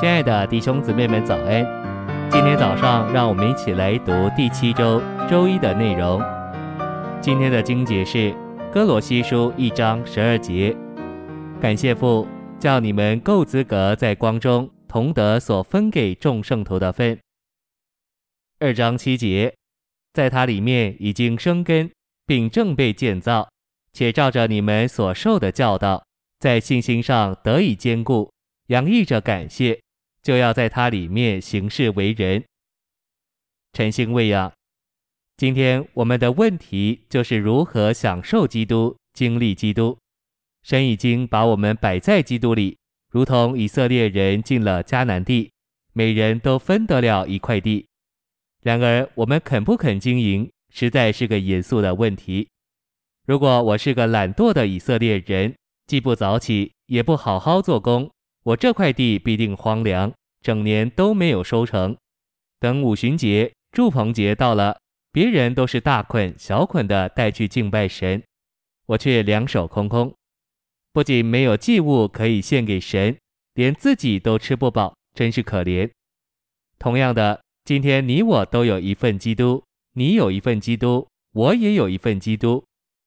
亲爱的弟兄姊妹们，早安！今天早上，让我们一起来读第七周周一的内容。今天的经节是哥罗西书一章十二节。感谢父，叫你们够资格在光中同得所分给众圣徒的分。二章七节，在它里面已经生根，并正被建造，且照着你们所受的教导，在信心上得以坚固，洋溢着感谢。就要在他里面行事为人，晨星喂养。今天我们的问题就是如何享受基督、经历基督。神已经把我们摆在基督里，如同以色列人进了迦南地，每人都分得了一块地。然而，我们肯不肯经营，实在是个严肃的问题。如果我是个懒惰的以色列人，既不早起，也不好好做工，我这块地必定荒凉。整年都没有收成，等五旬节、住棚节到了，别人都是大捆小捆的带去敬拜神，我却两手空空，不仅没有祭物可以献给神，连自己都吃不饱，真是可怜。同样的，今天你我都有一份基督，你有一份基督，我也有一份基督。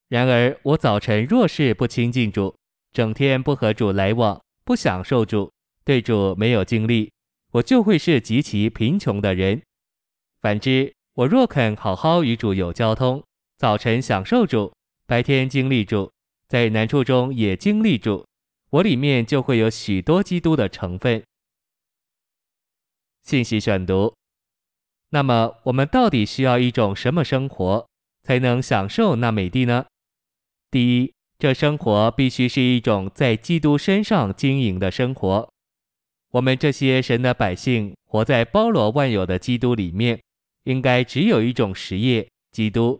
然而我早晨若是不亲近主，整天不和主来往，不享受主，对主没有经历。我就会是极其贫穷的人。反之，我若肯好好与主有交通，早晨享受主，白天经历主，在难处中也经历主，我里面就会有许多基督的成分。信息选读。那么，我们到底需要一种什么生活，才能享受那美地呢？第一，这生活必须是一种在基督身上经营的生活。我们这些神的百姓，活在包罗万有的基督里面，应该只有一种实业：基督。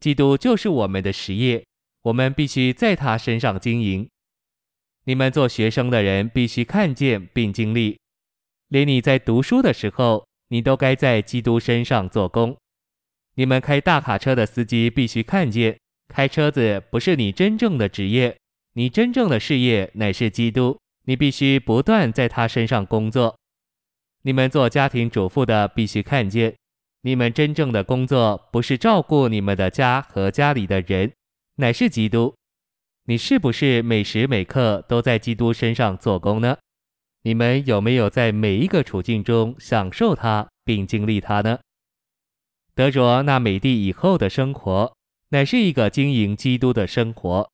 基督就是我们的实业，我们必须在他身上经营。你们做学生的人必须看见并经历，连你在读书的时候，你都该在基督身上做工。你们开大卡车的司机必须看见，开车子不是你真正的职业，你真正的事业乃是基督。你必须不断在他身上工作。你们做家庭主妇的必须看见，你们真正的工作不是照顾你们的家和家里的人，乃是基督。你是不是每时每刻都在基督身上做工呢？你们有没有在每一个处境中享受他并经历他呢？得着那美地以后的生活，乃是一个经营基督的生活。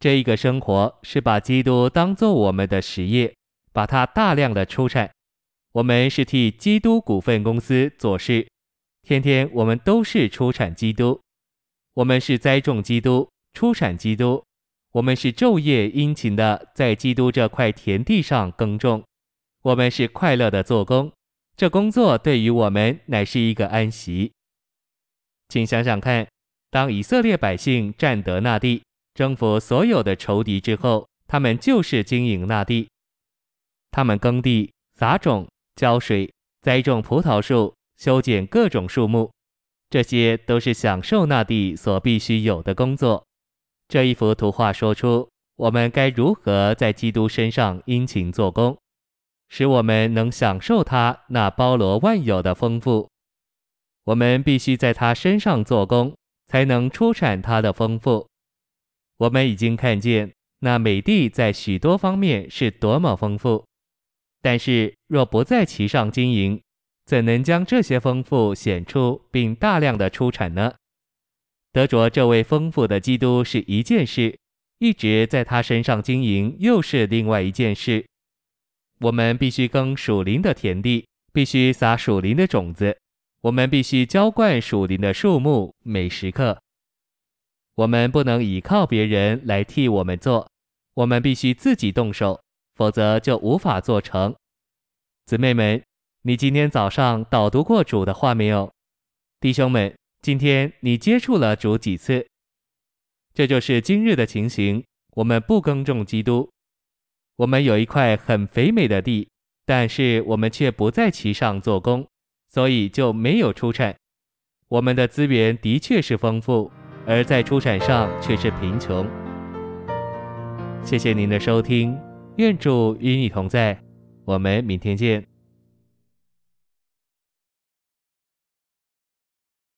这一个生活是把基督当作我们的实业，把它大量的出产。我们是替基督股份公司做事，天天我们都是出产基督。我们是栽种基督，出产基督。我们是昼夜殷勤的在基督这块田地上耕种。我们是快乐的做工，这工作对于我们乃是一个安息。请想想看，当以色列百姓占得那地。征服所有的仇敌之后，他们就是经营那地。他们耕地、撒种、浇水、栽种葡萄树、修剪各种树木，这些都是享受那地所必须有的工作。这一幅图画说出我们该如何在基督身上殷勤做工，使我们能享受他那包罗万有的丰富。我们必须在他身上做工，才能出产他的丰富。我们已经看见那美地在许多方面是多么丰富，但是若不在其上经营，怎能将这些丰富显出并大量的出产呢？得着这位丰富的基督是一件事，一直在他身上经营又是另外一件事。我们必须耕属灵的田地，必须撒属灵的种子，我们必须浇灌属灵的树木，每时刻。我们不能依靠别人来替我们做，我们必须自己动手，否则就无法做成。姊妹们，你今天早上导读过主的话没有？弟兄们，今天你接触了主几次？这就是今日的情形。我们不耕种基督，我们有一块很肥美的地，但是我们却不在其上做工，所以就没有出产。我们的资源的确是丰富。而在出产上却是贫穷。谢谢您的收听，愿主与你同在，我们明天见。